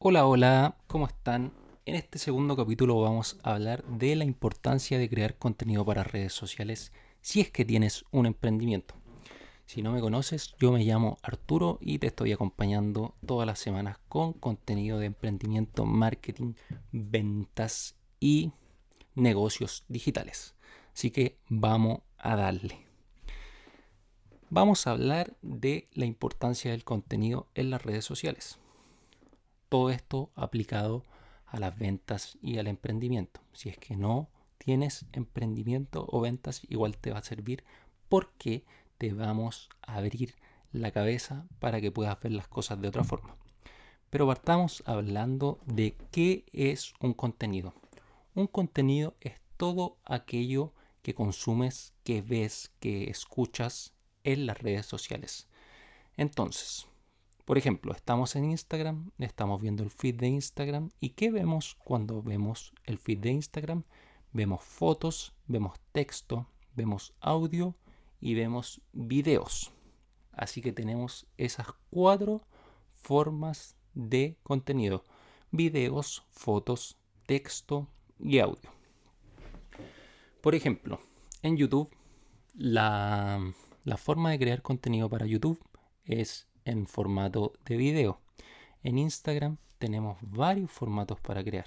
Hola, hola, ¿cómo están? En este segundo capítulo vamos a hablar de la importancia de crear contenido para redes sociales si es que tienes un emprendimiento. Si no me conoces, yo me llamo Arturo y te estoy acompañando todas las semanas con contenido de emprendimiento, marketing, ventas y negocios digitales. Así que vamos a darle. Vamos a hablar de la importancia del contenido en las redes sociales. Todo esto aplicado a las ventas y al emprendimiento. Si es que no tienes emprendimiento o ventas, igual te va a servir porque te vamos a abrir la cabeza para que puedas ver las cosas de otra forma. Pero partamos hablando de qué es un contenido. Un contenido es todo aquello que consumes, que ves, que escuchas en las redes sociales. Entonces, por ejemplo, estamos en Instagram, estamos viendo el feed de Instagram y ¿qué vemos cuando vemos el feed de Instagram? Vemos fotos, vemos texto, vemos audio y vemos videos. Así que tenemos esas cuatro formas de contenido. Videos, fotos, texto y audio. Por ejemplo, en YouTube, la, la forma de crear contenido para YouTube es en formato de video. En Instagram tenemos varios formatos para crear.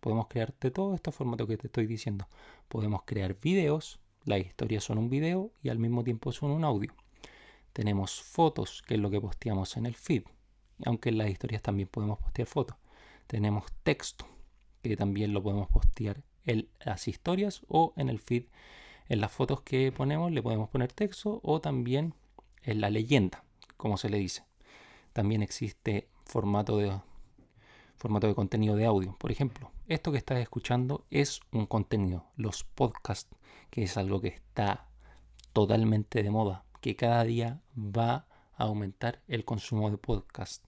Podemos crear de todos estos formatos que te estoy diciendo. Podemos crear videos, las historias son un video y al mismo tiempo son un audio. Tenemos fotos, que es lo que posteamos en el feed, aunque en las historias también podemos postear fotos. Tenemos texto, que también lo podemos postear en las historias o en el feed. En las fotos que ponemos le podemos poner texto o también en la leyenda como se le dice. También existe formato de, formato de contenido de audio. Por ejemplo, esto que estás escuchando es un contenido, los podcasts, que es algo que está totalmente de moda, que cada día va a aumentar el consumo de podcast.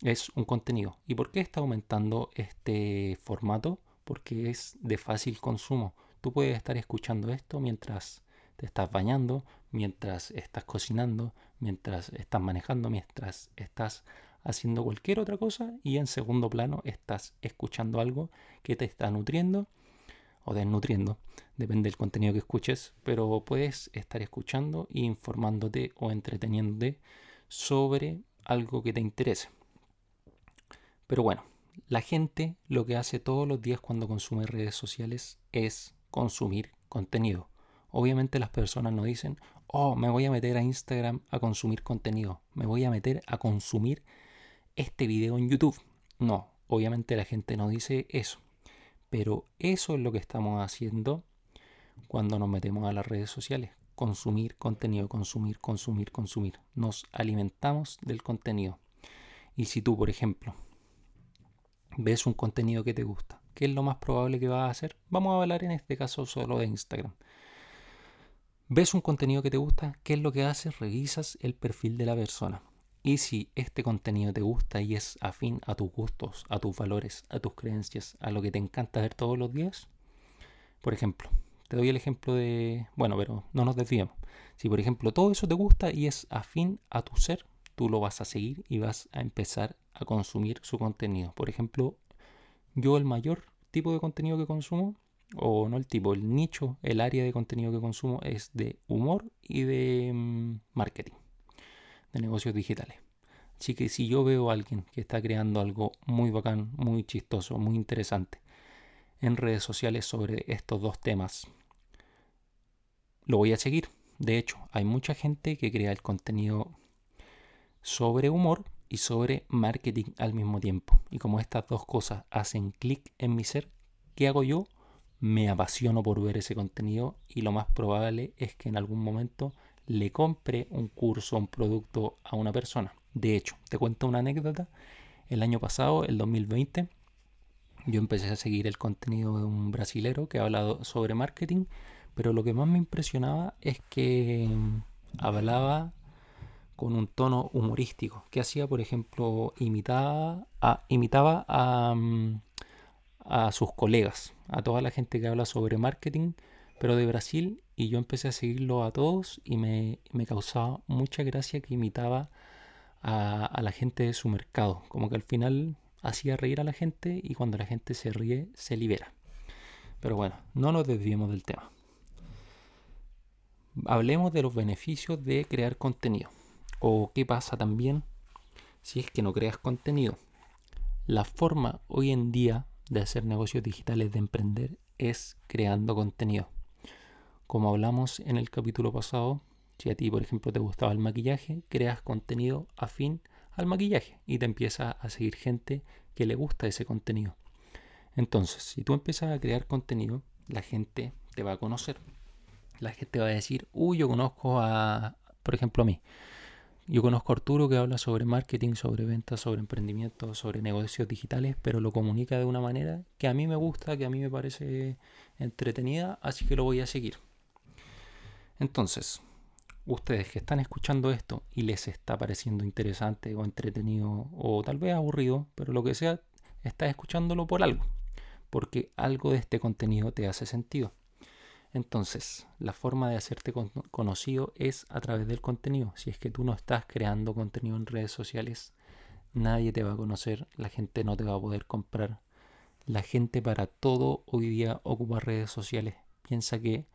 Es un contenido. ¿Y por qué está aumentando este formato? Porque es de fácil consumo. Tú puedes estar escuchando esto mientras te estás bañando, mientras estás cocinando, mientras estás manejando, mientras estás haciendo cualquier otra cosa y en segundo plano estás escuchando algo que te está nutriendo o desnutriendo, depende del contenido que escuches, pero puedes estar escuchando e informándote o entreteniéndote sobre algo que te interese. Pero bueno, la gente lo que hace todos los días cuando consume redes sociales es consumir contenido. Obviamente las personas no dicen, oh, me voy a meter a Instagram a consumir contenido, me voy a meter a consumir este video en YouTube. No, obviamente la gente no dice eso. Pero eso es lo que estamos haciendo cuando nos metemos a las redes sociales. Consumir contenido, consumir, consumir, consumir. Nos alimentamos del contenido. Y si tú, por ejemplo, ves un contenido que te gusta, ¿qué es lo más probable que vas a hacer? Vamos a hablar en este caso solo de Instagram. Ves un contenido que te gusta, ¿qué es lo que haces? Revisas el perfil de la persona. Y si este contenido te gusta y es afín a tus gustos, a tus valores, a tus creencias, a lo que te encanta ver todos los días, por ejemplo, te doy el ejemplo de, bueno, pero no nos desviemos. Si por ejemplo todo eso te gusta y es afín a tu ser, tú lo vas a seguir y vas a empezar a consumir su contenido. Por ejemplo, yo el mayor tipo de contenido que consumo o no el tipo, el nicho, el área de contenido que consumo es de humor y de mm, marketing, de negocios digitales. Así que si yo veo a alguien que está creando algo muy bacán, muy chistoso, muy interesante en redes sociales sobre estos dos temas, lo voy a seguir. De hecho, hay mucha gente que crea el contenido sobre humor y sobre marketing al mismo tiempo. Y como estas dos cosas hacen clic en mi ser, ¿qué hago yo? Me apasiono por ver ese contenido y lo más probable es que en algún momento le compre un curso, un producto a una persona. De hecho, te cuento una anécdota. El año pasado, el 2020, yo empecé a seguir el contenido de un brasilero que ha hablado sobre marketing, pero lo que más me impresionaba es que mm, hablaba con un tono humorístico, que hacía, por ejemplo, imitaba a, imitaba a, mm, a sus colegas, a toda la gente que habla sobre marketing, pero de Brasil, y yo empecé a seguirlo a todos y me, causaba mucha gracia que imitaba a, la gente de su mercado, como que al final hacía reír a la gente y cuando la gente se ríe se libera. Pero bueno, no nos desviemos del tema. Hablemos de los beneficios de crear contenido. O qué pasa también si es que no creas contenido. La forma hoy en día de hacer negocios digitales, de emprender, es creando contenido. Como hablamos en el capítulo pasado, si a ti, por ejemplo, te gustaba el maquillaje, creas contenido afín al maquillaje y te empieza a seguir gente que le gusta ese contenido. Entonces, si tú empiezas a crear contenido, la gente te va a conocer. La gente va a decir, uy, yo conozco a, por ejemplo, a mí. Yo conozco a Arturo que habla sobre marketing, sobre ventas, sobre emprendimiento, sobre negocios digitales, pero lo comunica de una manera que a mí me gusta, que a mí me parece entretenida, así que lo voy a seguir. Entonces, ustedes que están escuchando esto y les está pareciendo interesante o entretenido o tal vez aburrido, pero lo que sea, estás escuchándolo por algo, porque algo de este contenido te hace sentido. Entonces, la forma de hacerte conocido es a través del contenido. Si es que tú no estás creando contenido en redes sociales, nadie te va a conocer, la gente no te va a poder comprar. La gente para todo hoy día ocupa redes sociales. Piensa que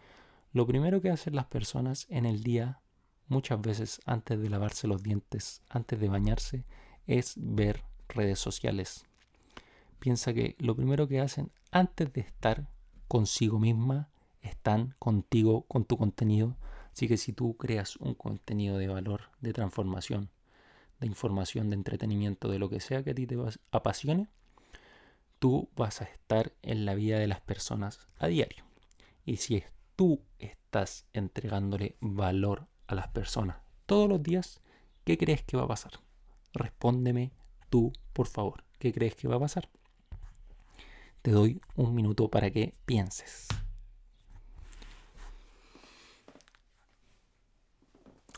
lo primero que hacen las personas en el día, muchas veces antes de lavarse los dientes, antes de bañarse, es ver redes sociales. Piensa que lo primero que hacen antes de estar consigo misma, están contigo, con tu contenido. Así que si tú creas un contenido de valor, de transformación, de información, de entretenimiento, de lo que sea que a ti te apasione, tú vas a estar en la vida de las personas a diario. Y si tú estás entregándole valor a las personas todos los días, ¿qué crees que va a pasar? Respóndeme tú, por favor. ¿Qué crees que va a pasar? Te doy un minuto para que pienses.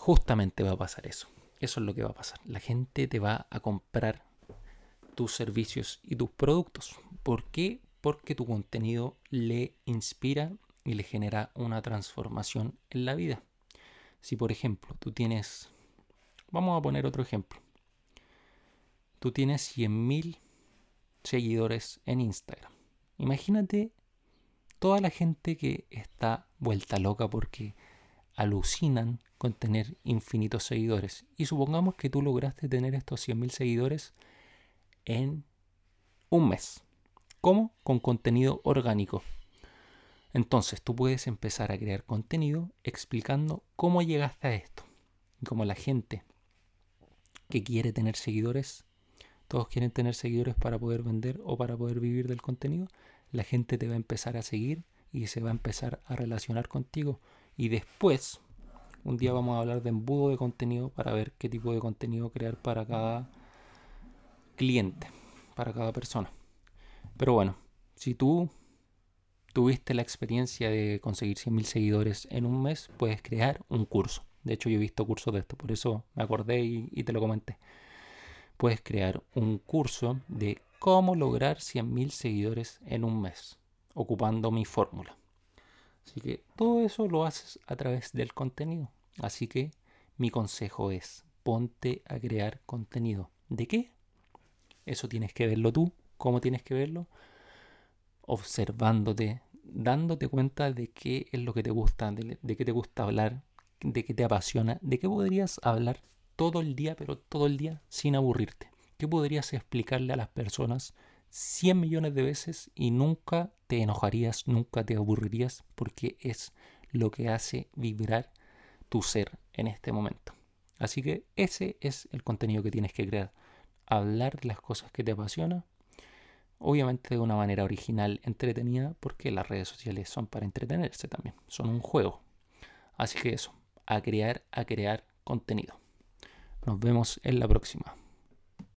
Justamente va a pasar eso. Eso es lo que va a pasar. La gente te va a comprar tus servicios y tus productos. ¿Por qué? Porque tu contenido le inspira y le genera una transformación en la vida. Si por ejemplo tú tienes, vamos a poner otro ejemplo, tú tienes 100.000 seguidores en Instagram. Imagínate toda la gente que está vuelta loca porque alucinan con tener infinitos seguidores. Y supongamos que tú lograste tener estos 100.000 seguidores en un mes. ¿Cómo? Con contenido orgánico. Entonces tú puedes empezar a crear contenido explicando cómo llegaste a esto. Y como la gente que quiere tener seguidores, todos quieren tener seguidores para poder vender o para poder vivir del contenido, la gente te va a empezar a seguir y se va a empezar a relacionar contigo. Y después, un día vamos a hablar de embudo de contenido para ver qué tipo de contenido crear para cada cliente, para cada persona. Pero bueno, si tú tuviste la experiencia de conseguir 100.000 seguidores en un mes, puedes crear un curso. De hecho, yo he visto cursos de esto, por eso me acordé y, te lo comenté. Puedes crear un curso de cómo lograr 100.000 seguidores en un mes, ocupando mi fórmula. Así que todo eso lo haces a través del contenido. Así que mi consejo es, ponte a crear contenido. ¿De qué? Eso tienes que verlo tú. ¿Cómo tienes que verlo? observándote, dándote cuenta de qué es lo que te gusta, de, qué te gusta hablar, de qué te apasiona, de qué podrías hablar todo el día, pero todo el día sin aburrirte. ¿Qué podrías explicarle a las personas 100 millones de veces y nunca te enojarías, nunca te aburrirías porque es lo que hace vibrar tu ser en este momento. Así que ese es el contenido que tienes que crear. Hablar de las cosas que te apasionan Obviamente de una manera original, entretenida, porque las redes sociales son para entretenerse también, son un juego. Así que eso, a crear, a crear contenido. Nos vemos en la próxima.